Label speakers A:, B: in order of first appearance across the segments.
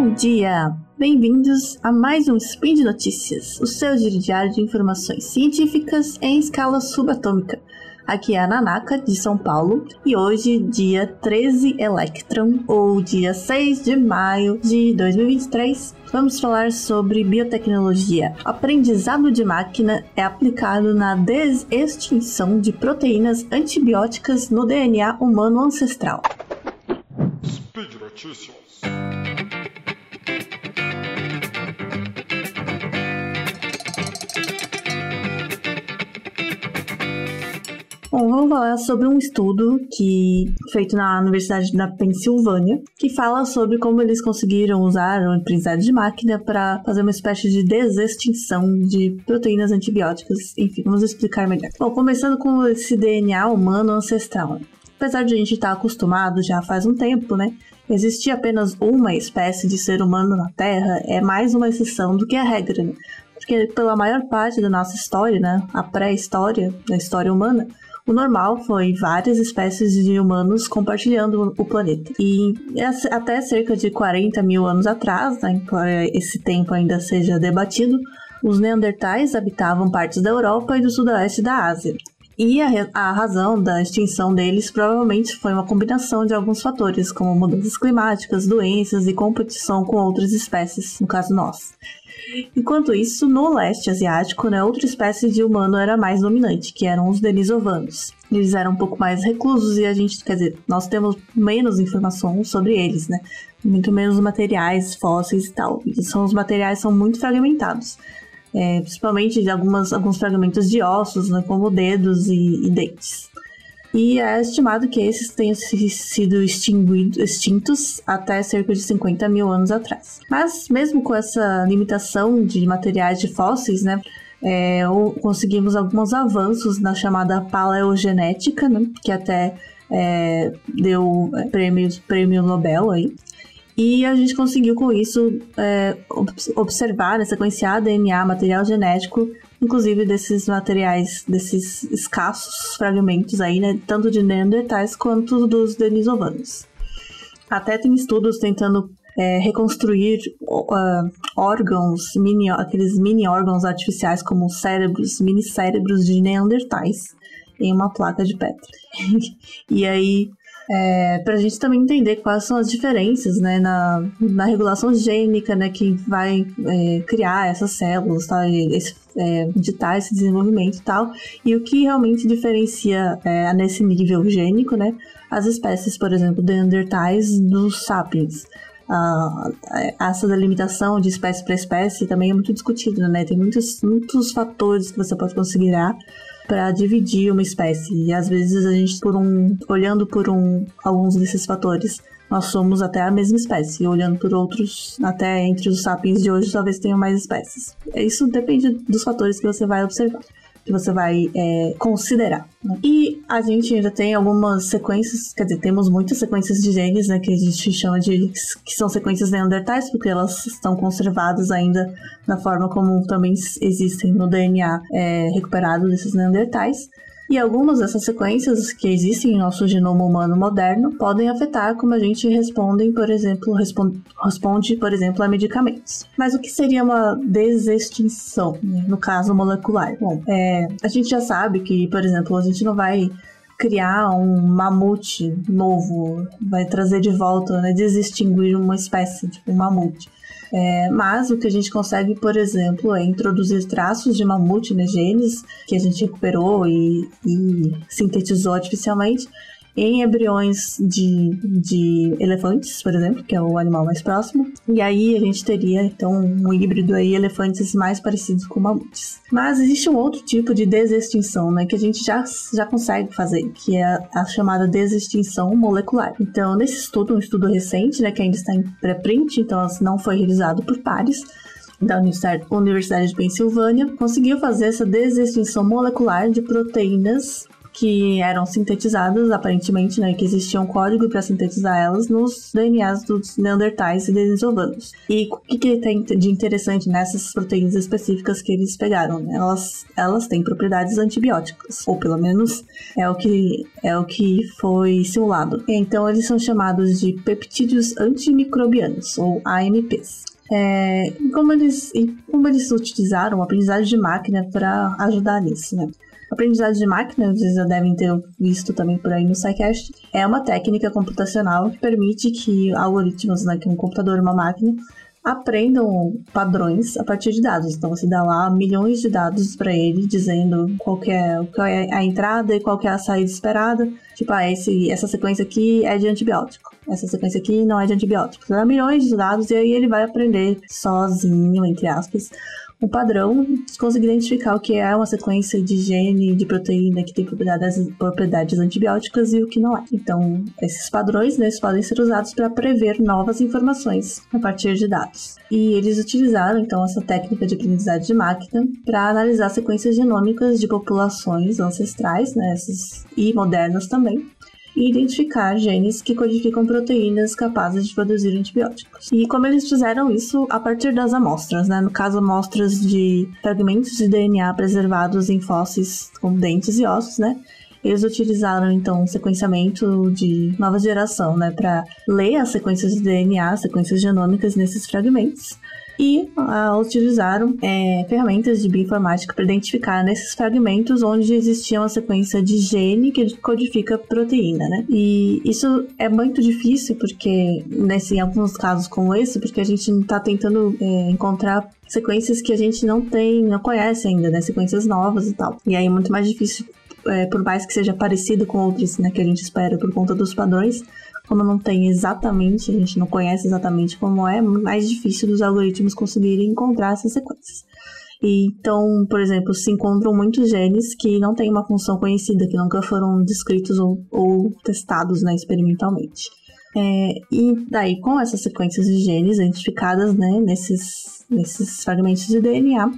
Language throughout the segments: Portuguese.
A: Bom dia! Bem-vindos a mais um Spin de Notícias, o seu diário de informações científicas em escala subatômica. Aqui é a Nanaka, de São Paulo, e hoje, dia 13 Electron, ou dia 6 de maio de 2023, vamos falar sobre biotecnologia. Aprendizado de máquina é aplicado na desextinção de proteínas antibióticas no DNA humano ancestral. Speed Notícias. Vamos falar sobre um estudo que feito na Universidade da Pensilvânia, que fala sobre como eles conseguiram usar o aprendizado de máquina para fazer uma espécie de desextinção de proteínas antibióticas. Enfim, vamos explicar melhor. Bom, começando com esse DNA humano ancestral. Apesar de a gente estar acostumado já faz um tempo, né? Existir apenas uma espécie de ser humano na Terra é mais uma exceção do que a regra, né? Porque pela maior parte da nossa história, né, a pré-história, da história humana, o normal foi várias espécies de humanos compartilhando o planeta. E até cerca de 40 mil anos atrás, né, esse tempo ainda seja debatido, os neandertais habitavam partes da Europa e do sudoeste da Ásia. E a, a, razão da extinção deles provavelmente foi uma combinação de alguns fatores, como mudanças climáticas, doenças e competição com outras espécies, no caso nós. Enquanto isso, no leste asiático, né, outra espécie de humano era mais dominante, que eram os denisovanos. Eles eram um pouco mais reclusos e a gente, quer dizer, nós temos menos informação sobre eles, né? Muito menos materiais, fósseis e tal. São, os materiais são muito fragmentados. É, principalmente de algumas, alguns fragmentos de ossos, né, como dedos e, e dentes e é estimado que esses tenham sido extintos até cerca de 50 mil anos atrás. Mas mesmo com essa limitação de materiais de fósseis, né, é, conseguimos alguns avanços na chamada paleogenética, né, que até é, deu é, prêmio, prêmio Nobel aí. E a gente conseguiu com isso é, observar, né, sequenciar DNA, material genético inclusive desses materiais, desses escassos fragmentos aí, né, tanto de Neandertais quanto dos denisovanos. Até tem estudos tentando é, reconstruir uh, órgãos, mini, aqueles mini órgãos artificiais como cérebros, mini cérebros de Neandertais em uma placa de Petri. e aí é, para a gente também entender quais são as diferenças né, na, na regulação gênica né, que vai é, criar essas células, tá, esse, é, ditar esse desenvolvimento e tal, e o que realmente diferencia é, nesse nível gênico né, as espécies, por exemplo, de Neandertais dos sapiens. Essa delimitação de espécie para espécie também é muito discutida, né? Tem muitos, muitos fatores que você pode considerar para dividir uma espécie. E às vezes a gente, por um, olhando por um, alguns desses fatores, nós somos até a mesma espécie. E olhando por outros, até entre os sapiens de hoje, talvez tenham mais espécies. Isso depende dos fatores que você vai observar que você vai é, considerar. Né? E a gente ainda tem algumas sequências, quer dizer, temos muitas sequências de genes, né, que a gente chama de que são sequências neandertais, porque elas estão conservadas ainda na forma como também existem no DNA é, recuperado desses neandertais. E algumas dessas sequências que existem em nosso genoma humano moderno podem afetar como a gente responde, por exemplo, responde, responde por exemplo, a medicamentos. Mas o que seria uma desextinção, né? no caso molecular? Bom, é, a gente já sabe que, por exemplo, a gente não vai criar um mamute novo, vai trazer de volta, né, desextinguir uma espécie, tipo um mamute. É, mas o que a gente consegue, por exemplo, é introduzir traços de mamute, né, genes que a gente recuperou e, e sintetizou artificialmente em embriões de, de elefantes, por exemplo, que é o animal mais próximo. E aí a gente teria, então, um híbrido aí, elefantes mais parecidos com mamutes. Mas existe um outro tipo de desextinção, né, que a gente já, já consegue fazer, que é a, chamada desextinção molecular. Então, nesse estudo, um estudo recente, né, que ainda está em pré-print, então não foi realizado por pares, da Universidade de Pensilvânia, conseguiu fazer essa desextinção molecular de proteínas que eram sintetizadas, aparentemente, né, que existia um código para sintetizar elas nos DNAs dos Neandertais e Denisovanos. E o que, que tem de interessante nessas proteínas específicas que eles pegaram? Né? Elas, elas têm propriedades antibióticas, ou pelo menos é o que, é o que foi simulado. Então, eles são chamados de peptídeos antimicrobianos, ou AMPs. É, como, eles, como eles utilizaram a aprendizagem de máquina para ajudar nisso, né? Aprendizagem de máquina, vocês já devem ter visto também por aí no SciCast, é uma técnica computacional que permite que algoritmos, né, que um computador uma máquina, aprendam padrões a partir de dados. Então você dá lá milhões de dados para ele dizendo qual é, qual é a entrada e qual é a saída esperada. Tipo, ah, esse, essa sequência aqui é de antibiótico. Essa sequência aqui não é de antibiótico. Você dá milhões de dados e aí ele vai aprender sozinho, entre aspas, o padrão conseguir identificar o que é uma sequência de gene, de proteína que tem propriedades, propriedades antibióticas e o que não é. Então, esses padrões né, podem ser usados para prever novas informações a partir de dados. E eles utilizaram, então, essa técnica de aprendizagem de máquina para analisar sequências genômicas de populações ancestrais, né, essas, e modernas também, e identificar genes que codificam proteínas capazes de produzir antibióticos. E como eles fizeram isso a partir das amostras, né? No caso, amostras de fragmentos de DNA preservados em fósseis como dentes e ossos, né? Eles utilizaram então um sequenciamento de nova geração, né, para ler as sequências de DNA, sequências genômicas nesses fragmentos e uh, utilizaram é, ferramentas de bioinformática para identificar nesses fragmentos onde existia uma sequência de gene que codifica proteína, né? E isso é muito difícil porque, nesse, em alguns casos como esse, porque a gente está tentando é, encontrar sequências que a gente não tem, não conhece ainda, né? Sequências novas e tal. E aí é muito mais difícil, é, por mais que seja parecido com outros, né? Que a gente espera por conta dos padrões, como não tem exatamente, a gente não conhece exatamente como é, mais difícil dos algoritmos conseguirem encontrar essas sequências. Então, por exemplo, se encontram muitos genes que não têm uma função conhecida, que nunca foram descritos ou, ou testados né, experimentalmente. É, e daí, com essas sequências de genes identificadas né, nesses, nesses fragmentos de DNA,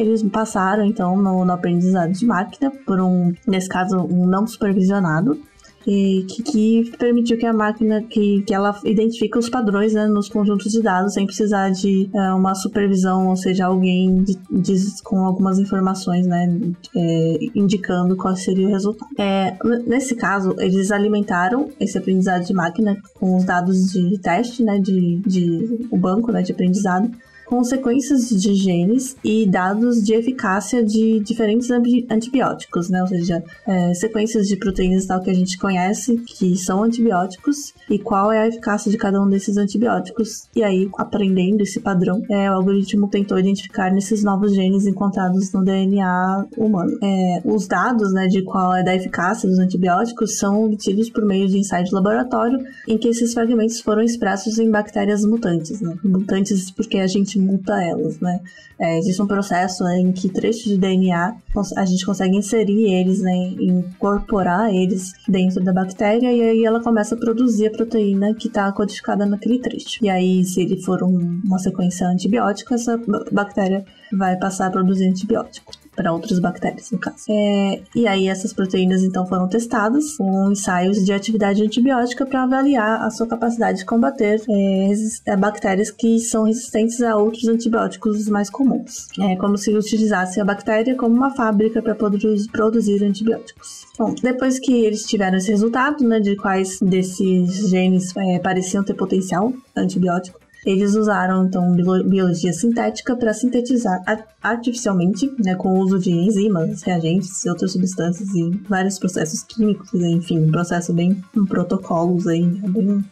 A: eles passaram então no, no aprendizado de máquina por um, nesse caso, um não supervisionado, que, que, permitiu que a máquina que, que ela identifique os padrões né, nos conjuntos de dados sem precisar de é, uma supervisão, ou seja, alguém de, de, com algumas informações, né, é, indicando qual seria o resultado. É, nesse caso, eles alimentaram esse aprendizado de máquina com os dados de teste, né, de, de o banco né, de aprendizado com sequências de genes e dados de eficácia de diferentes antibióticos, né? Ou seja, é, sequências de proteínas tal que a gente conhece que são antibióticos e qual é a eficácia de cada um desses antibióticos. E aí, aprendendo esse padrão, é, o algoritmo tentou identificar nesses novos genes encontrados no DNA humano. É, os dados, né, de qual é da eficácia dos antibióticos são obtidos por meio de ensaio de laboratório, em que esses fragmentos foram expressos em bactérias mutantes, né? Mutantes porque a gente multa elas, né? É, existe um processo em que trechos de DNA a gente consegue inserir eles, né, incorporar eles dentro da bactéria e aí ela começa a produzir a proteína que está codificada naquele trecho. E aí, se ele for um, uma sequência antibiótica, essa bactéria vai passar a produzir antibiótico para outras bactérias, no caso. É, e aí essas proteínas então foram testadas com ensaios de atividade antibiótica para avaliar a sua capacidade de combater é, é, bactérias que são resistentes a outros antibióticos mais comuns. É como se utilizasse a bactéria como uma fábrica para produzir antibióticos. Bom, depois que eles tiveram esse resultado, né, de quais desses genes é, pareciam ter potencial antibiótico, eles usaram então biologia sintética para sintetizar artificialmente, né, com o uso de enzimas, reagentes e outras substâncias e vários processos químicos, enfim, um processo bem um protocolos aí, né, bem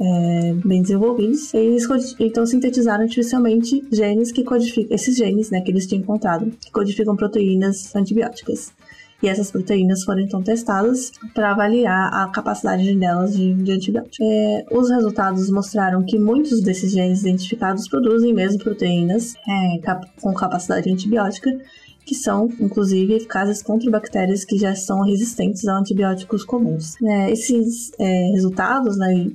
A: é, bem desenvolvidos. Eles então sintetizaram artificialmente genes que codificam esses genes, né, que eles tinham encontrado, que codificam proteínas antibióticas. E essas proteínas foram então testadas para avaliar a capacidade delas de, de antibiótico. É, os resultados mostraram que muitos desses genes identificados produzem mesmo proteínas é, cap com capacidade antibiótica que são, inclusive, eficazes contra bactérias que já são resistentes a antibióticos comuns. É, esses é, resultados, né,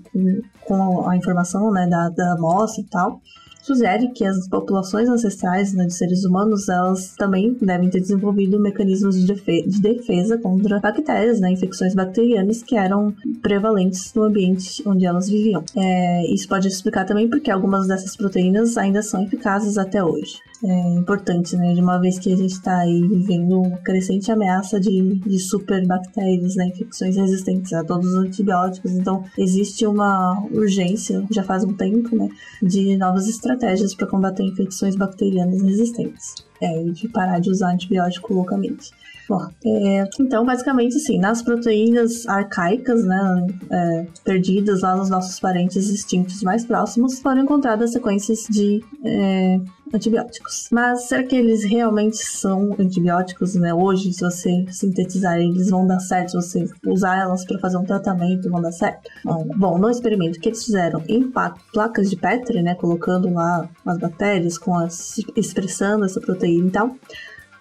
A: com a informação né, da, da amostra e tal, sugere que as populações ancestrais né, de seres humanos elas também devem ter desenvolvido mecanismos de, defe de defesa contra bactérias, né, infecções bacterianas que eram prevalentes no ambiente onde elas viviam. É, isso pode explicar também porque algumas dessas proteínas ainda são eficazes até hoje é importante, né? De uma vez que a gente está aí vivendo uma crescente ameaça de, de superbactérias, né? Infecções resistentes a todos os antibióticos. Então, existe uma urgência, já faz um tempo, né? De novas estratégias para combater infecções bacterianas resistentes. É, de parar de usar antibiótico loucamente. Bom, é, então, basicamente, assim, nas proteínas arcaicas, né, é, perdidas lá nos nossos parentes extintos mais próximos, foram encontradas sequências de é, antibióticos. Mas será que eles realmente são antibióticos, né? Hoje, se você sintetizar eles vão dar certo, se você usar elas para fazer um tratamento, vão dar certo? Bom, bom, no experimento que eles fizeram em placas de Petri, né, colocando lá as bactérias com as expressando essa proteína e tal,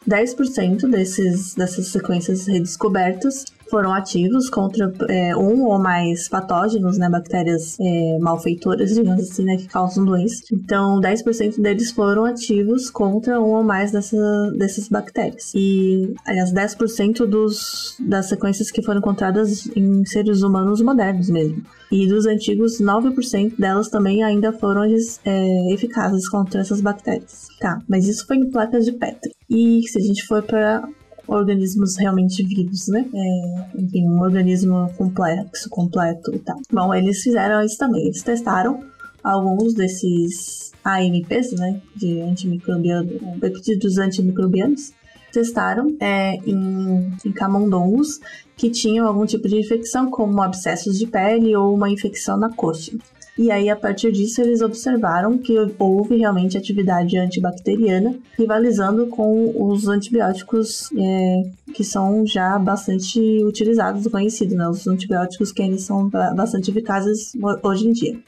A: 10% desses, dessas sequências redescobertas foram ativos contra é, um ou mais patógenos, né, bactérias é, malfeitoras, digamos assim, né, que causam doença. Então, 10% deles foram ativos contra um ou mais dessa, dessas bactérias. E, aliás, 10% dos, das sequências que foram encontradas em seres humanos modernos mesmo. E dos antigos, 9% delas também ainda foram é, eficazes contra essas bactérias. Tá, mas isso foi em placas de Petri. E se a gente for para organismos realmente vivos, né? É, enfim, um organismo complexo, completo e tal. Bom, eles fizeram isso também. Eles testaram alguns desses AMPs, né? De antimicrobianos, peptídeos antimicrobianos. Testaram é, em, em camundongos que tinham algum tipo de infecção, como abscessos de pele ou uma infecção na coxa. E aí, a partir disso, eles observaram que houve realmente atividade antibacteriana, rivalizando com os antibióticos é, que são já bastante utilizados conhecidos, né? Os antibióticos que eles são bastante eficazes hoje em dia.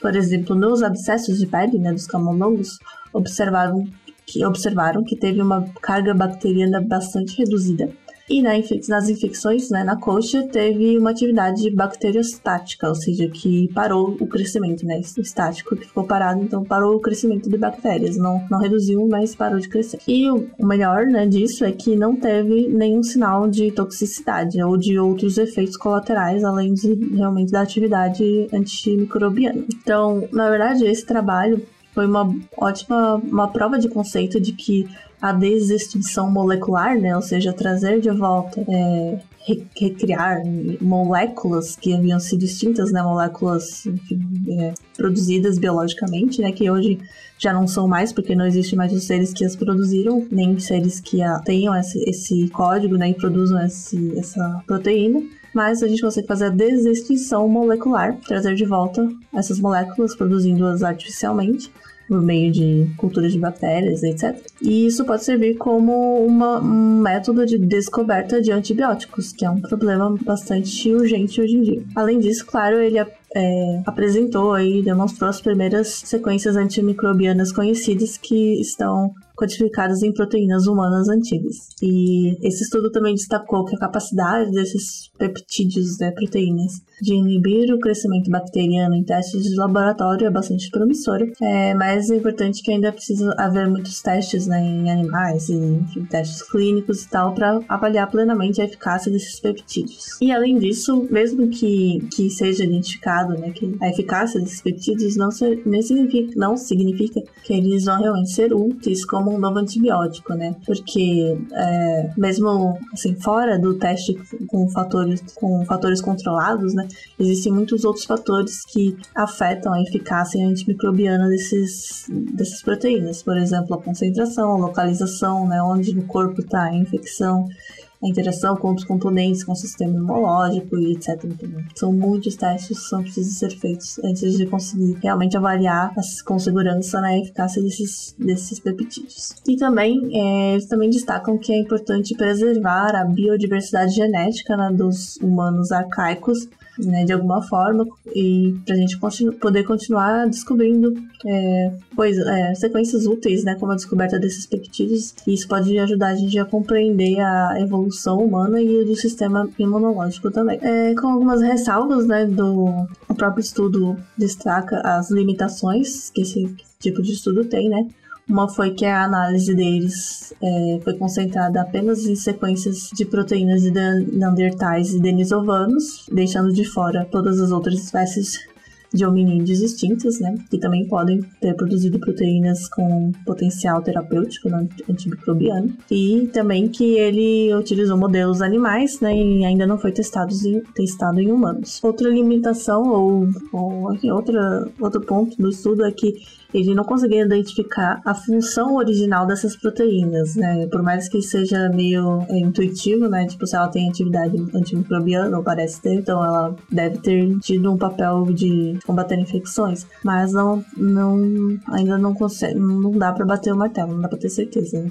A: Por exemplo, nos abscessos de pele, né, dos camundongos, observaram que, observaram que teve uma carga bacteriana bastante reduzida e na, nas infecções, né, na coxa, teve uma atividade bacteriostática, ou seja, que parou o crescimento, né, estático, que ficou parado, então parou o crescimento de bactérias, não, não reduziu, mas parou de crescer. E o melhor, né, disso é que não teve nenhum sinal de toxicidade ou de outros efeitos colaterais, além de realmente da atividade antimicrobiana. Então, na verdade, esse trabalho foi uma ótima uma prova de conceito de que a desextinção molecular, né, ou seja, trazer de volta, é, recriar moléculas que haviam sido extintas, né, moléculas enfim, é, produzidas biologicamente, né, que hoje já não são mais, porque não existe mais os seres que as produziram, nem seres que a, tenham esse, esse código, né, e produzam esse, essa proteína mas a gente consegue fazer a desextinção molecular, trazer de volta essas moléculas, produzindo-as artificialmente por meio de culturas de bactérias, etc. E isso pode servir como uma, um método de descoberta de antibióticos, que é um problema bastante urgente hoje em dia. Além disso, claro, ele é, apresentou e demonstrou as primeiras sequências antimicrobianas conhecidas que estão codificadas em proteínas humanas antigas. E esse estudo também destacou que a capacidade desses peptídeos, né, proteínas, de inibir o crescimento bacteriano em testes de laboratório é bastante promissora, é, mas é importante que ainda precisa haver muitos testes né, em animais e enfim, testes clínicos e tal para avaliar plenamente a eficácia desses peptídeos. E além disso, mesmo que, que seja identificado né, que a eficácia desses peptídeos não, ser, nem significa, não significa que eles vão realmente ser úteis como um novo antibiótico, né? Porque é, mesmo assim, fora do teste com fatores, com fatores controlados, né? Existem muitos outros fatores que afetam a eficácia antimicrobiana desses, dessas proteínas. Por exemplo, a concentração, a localização, né? Onde no corpo está a infecção a interação com outros componentes, com o sistema imunológico e etc. São muitos testes que são precisos ser feitos antes de conseguir realmente avaliar com segurança né, a eficácia desses, desses peptídeos. E também, é, eles também destacam que é importante preservar a biodiversidade genética né, dos humanos arcaicos né, de alguma forma, e para a gente continu poder continuar descobrindo é, é, sequências úteis, né, como a descoberta desses peptídeos, e isso pode ajudar a gente a compreender a evolução humana e do sistema imunológico também. É, com algumas ressalvas, né, do o próprio estudo destaca as limitações que esse tipo de estudo tem, né? Uma foi que a análise deles é, foi concentrada apenas em sequências de proteínas de Neandertais e denisovanos, deixando de fora todas as outras espécies de hominídeos extintos, né, que também podem ter produzido proteínas com potencial terapêutico no antimicrobiano, e também que ele utilizou modelos animais, né, e ainda não foi testado em, testado em humanos. Outra limitação ou, ou outra, outro ponto do estudo é que ele não conseguia identificar a função original dessas proteínas, né? Por mais que seja meio é, intuitivo, né? Tipo, se ela tem atividade antimicrobiana, ou parece ter, então ela deve ter tido um papel de combater infecções, mas não, não ainda não consegue, não dá para bater o martelo, não dá para ter certeza. Né?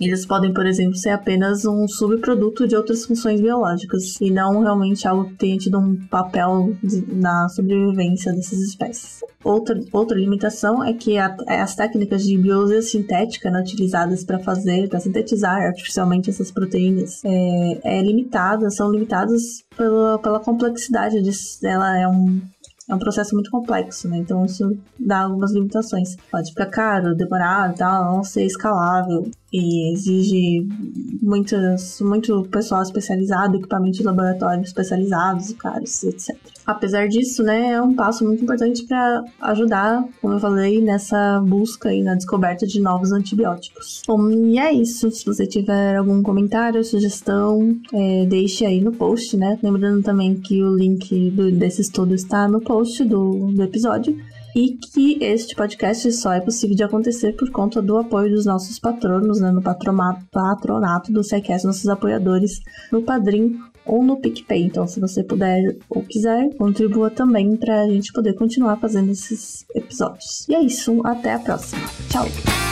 A: Eles podem, por exemplo, ser apenas um subproduto de outras funções biológicas e não realmente algo que tenha tido um papel na sobrevivência dessas espécies. Outra, outra limitação é que a, as técnicas de biologia sintética né, utilizadas para fazer, para sintetizar artificialmente essas proteínas, é, é limitada, são limitadas pela, pela complexidade de, ela é um é um processo muito complexo, né? Então isso dá algumas limitações. Pode ficar caro, demorado, tal, não ser escalável e exige muitas, muito pessoal especializado, equipamento de laboratório especializados caros, etc. Apesar disso, né, é um passo muito importante para ajudar, como eu falei, nessa busca e na descoberta de novos antibióticos. Bom, e é isso. Se você tiver algum comentário, sugestão, é, deixe aí no post, né? Lembrando também que o link do, desse estudo está no post do, do episódio e que este podcast só é possível de acontecer por conta do apoio dos nossos patronos, né, no patronato, do SciCast, nossos apoiadores no Padrim ou no PicPay. Então, se você puder ou quiser, contribua também para a gente poder continuar fazendo esses episódios. E é isso, até a próxima. Tchau!